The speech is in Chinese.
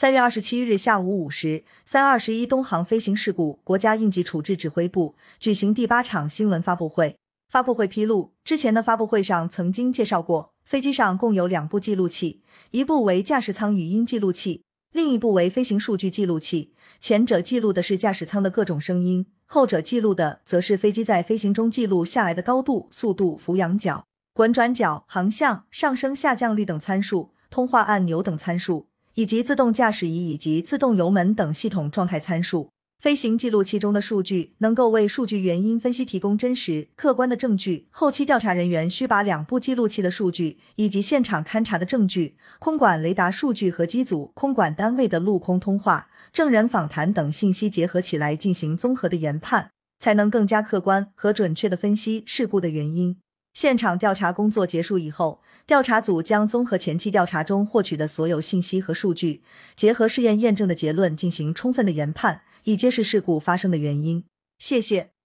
三月二十七日下午五时，三二十一东航飞行事故国家应急处置指挥部举行第八场新闻发布会。发布会披露，之前的发布会上曾经介绍过，飞机上共有两部记录器，一部为驾驶舱语音记录器，另一部为飞行数据记录器。前者记录的是驾驶舱的各种声音，后者记录的则是飞机在飞行中记录下来的高度、速度、俯仰角、滚转角、航向、上升下降率等参数，通话按钮等参数。以及自动驾驶仪以及自动油门等系统状态参数，飞行记录器中的数据能够为数据原因分析提供真实客观的证据。后期调查人员需把两部记录器的数据以及现场勘查的证据、空管雷达数据和机组、空管单位的陆空通话、证人访谈等信息结合起来进行综合的研判，才能更加客观和准确的分析事故的原因。现场调查工作结束以后。调查组将综合前期调查中获取的所有信息和数据，结合试验验证的结论进行充分的研判，以揭示事故发生的原因。谢谢。